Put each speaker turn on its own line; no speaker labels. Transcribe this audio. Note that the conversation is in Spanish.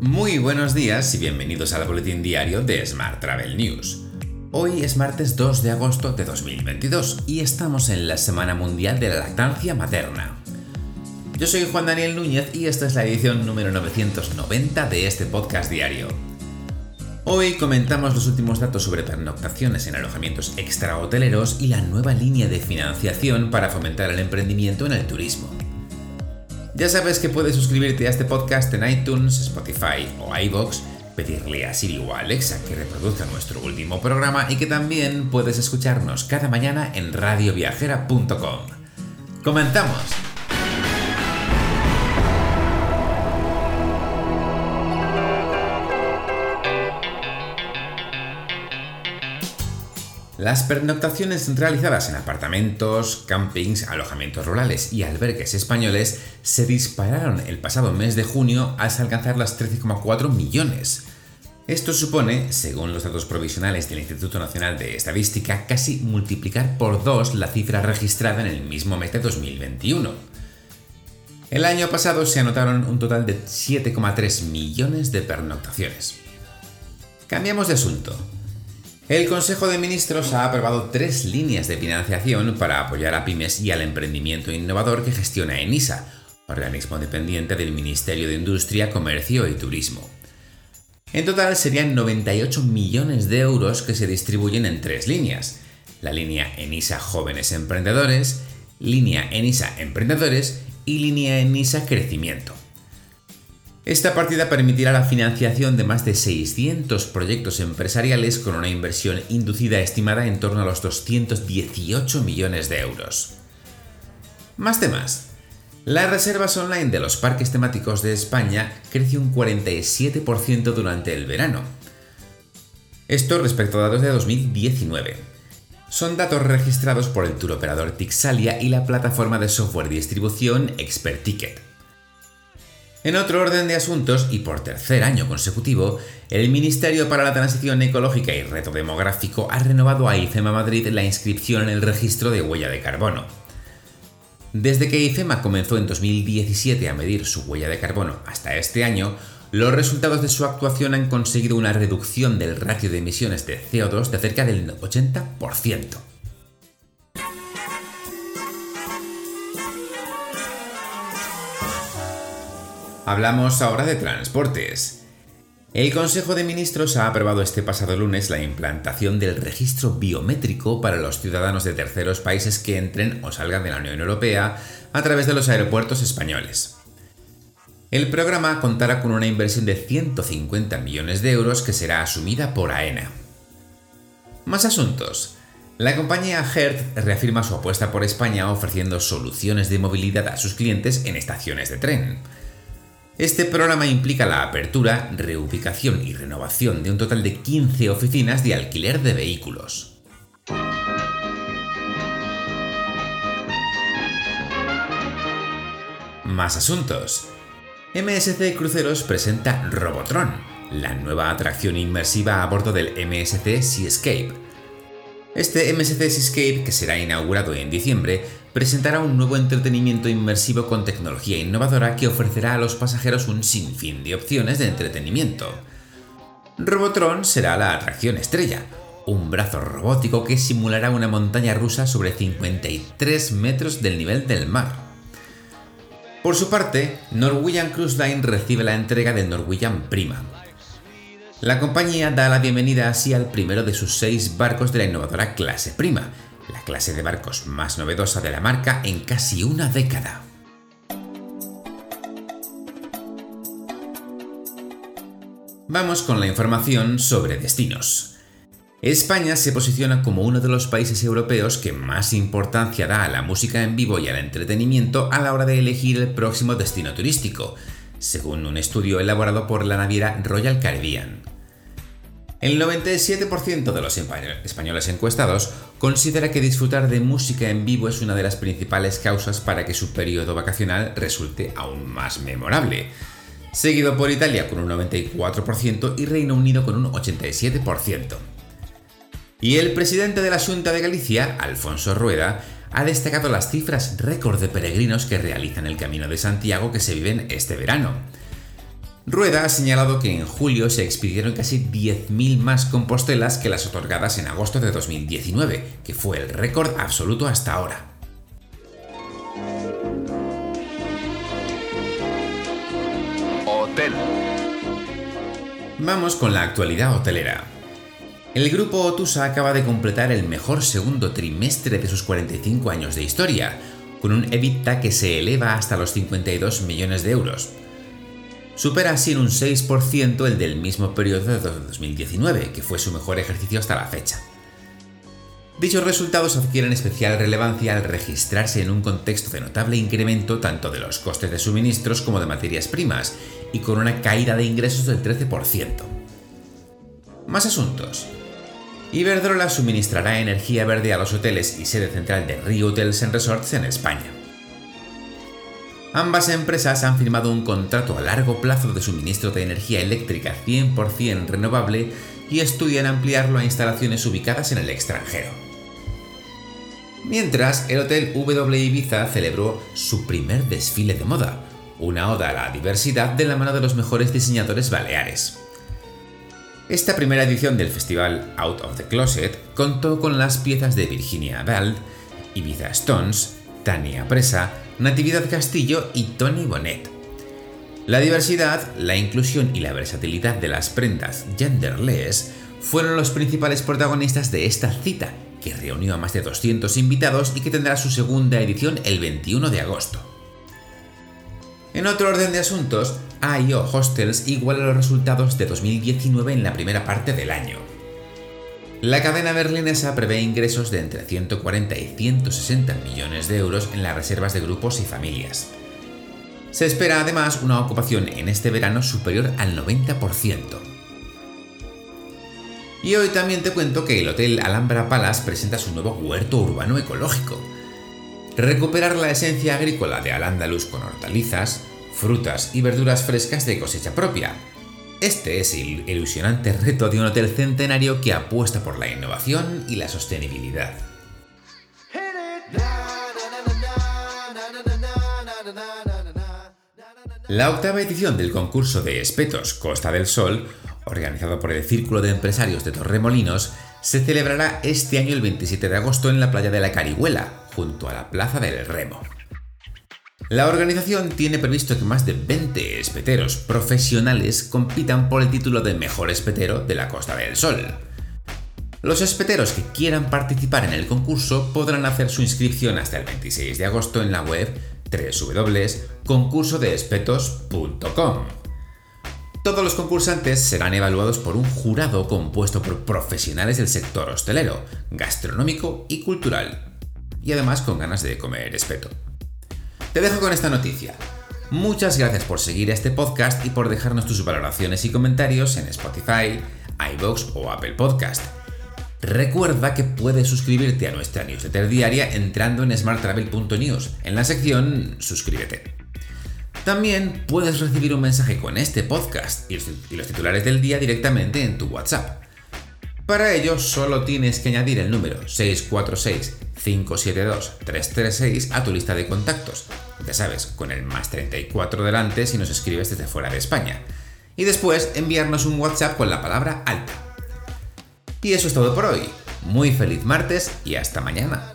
Muy buenos días y bienvenidos al boletín diario de Smart Travel News. Hoy es martes 2 de agosto de 2022 y estamos en la Semana Mundial de la Lactancia Materna. Yo soy Juan Daniel Núñez y esta es la edición número 990 de este podcast diario. Hoy comentamos los últimos datos sobre pernoctaciones en alojamientos extrahoteleros y la nueva línea de financiación para fomentar el emprendimiento en el turismo. Ya sabes que puedes suscribirte a este podcast en iTunes, Spotify o iVoox, pedirle a Siri o a Alexa que reproduzca nuestro último programa y que también puedes escucharnos cada mañana en radioviajera.com. ¡Comenzamos! Las pernoctaciones realizadas en apartamentos, campings, alojamientos rurales y albergues españoles se dispararon el pasado mes de junio hasta alcanzar las 13,4 millones. Esto supone, según los datos provisionales del Instituto Nacional de Estadística, casi multiplicar por dos la cifra registrada en el mismo mes de 2021. El año pasado se anotaron un total de 7,3 millones de pernoctaciones. Cambiamos de asunto. El Consejo de Ministros ha aprobado tres líneas de financiación para apoyar a pymes y al emprendimiento innovador que gestiona ENISA, organismo dependiente del Ministerio de Industria, Comercio y Turismo. En total serían 98 millones de euros que se distribuyen en tres líneas. La línea ENISA Jóvenes Emprendedores, línea ENISA Emprendedores y línea ENISA Crecimiento. Esta partida permitirá la financiación de más de 600 proyectos empresariales con una inversión inducida estimada en torno a los 218 millones de euros. Más temas. Las reservas online de los parques temáticos de España creció un 47% durante el verano. Esto respecto a datos de 2019. Son datos registrados por el tour operador Tixalia y la plataforma de software distribución Expert Ticket. En otro orden de asuntos, y por tercer año consecutivo, el Ministerio para la Transición Ecológica y Reto Demográfico ha renovado a IFEMA Madrid la inscripción en el registro de huella de carbono. Desde que IFEMA comenzó en 2017 a medir su huella de carbono hasta este año, los resultados de su actuación han conseguido una reducción del ratio de emisiones de CO2 de cerca del 80%. Hablamos ahora de transportes. El Consejo de Ministros ha aprobado este pasado lunes la implantación del registro biométrico para los ciudadanos de terceros países que entren o salgan de la Unión Europea a través de los aeropuertos españoles. El programa contará con una inversión de 150 millones de euros que será asumida por AENA. Más asuntos. La compañía Hertz reafirma su apuesta por España ofreciendo soluciones de movilidad a sus clientes en estaciones de tren. Este programa implica la apertura, reubicación y renovación de un total de 15 oficinas de alquiler de vehículos. Más asuntos. MSC Cruceros presenta Robotron, la nueva atracción inmersiva a bordo del MSC Seascape. Este MSC Seascape, que será inaugurado en diciembre, presentará un nuevo entretenimiento inmersivo con tecnología innovadora que ofrecerá a los pasajeros un sinfín de opciones de entretenimiento. Robotron será la atracción estrella, un brazo robótico que simulará una montaña rusa sobre 53 metros del nivel del mar. Por su parte, Norwegian Cruise Line recibe la entrega del Norwegian Prima. La compañía da la bienvenida así al primero de sus seis barcos de la innovadora clase Prima, la clase de barcos más novedosa de la marca en casi una década. Vamos con la información sobre destinos. España se posiciona como uno de los países europeos que más importancia da a la música en vivo y al entretenimiento a la hora de elegir el próximo destino turístico, según un estudio elaborado por la naviera Royal Caribbean. El 97% de los españoles encuestados considera que disfrutar de música en vivo es una de las principales causas para que su periodo vacacional resulte aún más memorable, seguido por Italia con un 94% y Reino Unido con un 87%. Y el presidente de la Junta de Galicia, Alfonso Rueda, ha destacado las cifras récord de peregrinos que realizan el Camino de Santiago que se viven este verano Rueda ha señalado que en julio se expidieron casi 10.000 más compostelas que las otorgadas en agosto de 2019, que fue el récord absoluto hasta ahora. Hotel. Vamos con la actualidad hotelera. El grupo Otusa acaba de completar el mejor segundo trimestre de sus 45 años de historia, con un EBITDA que se eleva hasta los 52 millones de euros. Supera así en un 6% el del mismo periodo de 2019, que fue su mejor ejercicio hasta la fecha. Dichos resultados adquieren especial relevancia al registrarse en un contexto de notable incremento tanto de los costes de suministros como de materias primas, y con una caída de ingresos del 13%. Más asuntos. Iberdrola suministrará energía verde a los hoteles y sede central de Rio Hotels and Resorts en España. Ambas empresas han firmado un contrato a largo plazo de suministro de energía eléctrica 100% renovable y estudian ampliarlo a instalaciones ubicadas en el extranjero. Mientras, el Hotel W Ibiza celebró su primer desfile de moda, una oda a la diversidad de la mano de los mejores diseñadores baleares. Esta primera edición del festival Out of the Closet contó con las piezas de Virginia Abad, Ibiza Stones, Tania Presa, Natividad Castillo y Tony Bonnet. La diversidad, la inclusión y la versatilidad de las prendas genderless fueron los principales protagonistas de esta cita, que reunió a más de 200 invitados y que tendrá su segunda edición el 21 de agosto. En otro orden de asuntos, AIO Hostels iguala los resultados de 2019 en la primera parte del año. La cadena berlinesa prevé ingresos de entre 140 y 160 millones de euros en las reservas de grupos y familias. Se espera además una ocupación en este verano superior al 90%. Y hoy también te cuento que el Hotel Alhambra Palace presenta su nuevo huerto urbano ecológico, recuperar la esencia agrícola de Al-Ándalus con hortalizas, frutas y verduras frescas de cosecha propia. Este es el ilusionante reto de un hotel centenario que apuesta por la innovación y la sostenibilidad. La octava edición del concurso de Espetos Costa del Sol, organizado por el Círculo de Empresarios de Torremolinos, se celebrará este año el 27 de agosto en la playa de la Carihuela, junto a la Plaza del Remo. La organización tiene previsto que más de 20 espeteros profesionales compitan por el título de mejor espetero de la Costa del Sol. Los espeteros que quieran participar en el concurso podrán hacer su inscripción hasta el 26 de agosto en la web www.concursodeespetos.com. Todos los concursantes serán evaluados por un jurado compuesto por profesionales del sector hostelero, gastronómico y cultural, y además con ganas de comer espeto. Te dejo con esta noticia. Muchas gracias por seguir este podcast y por dejarnos tus valoraciones y comentarios en Spotify, iVoox o Apple Podcast. Recuerda que puedes suscribirte a nuestra newsletter diaria entrando en smarttravel.news en la sección Suscríbete. También puedes recibir un mensaje con este podcast y los titulares del día directamente en tu WhatsApp. Para ello solo tienes que añadir el número 646-572-336 a tu lista de contactos, ya sabes, con el más 34 delante si nos escribes desde fuera de España, y después enviarnos un WhatsApp con la palabra alta. Y eso es todo por hoy. Muy feliz martes y hasta mañana.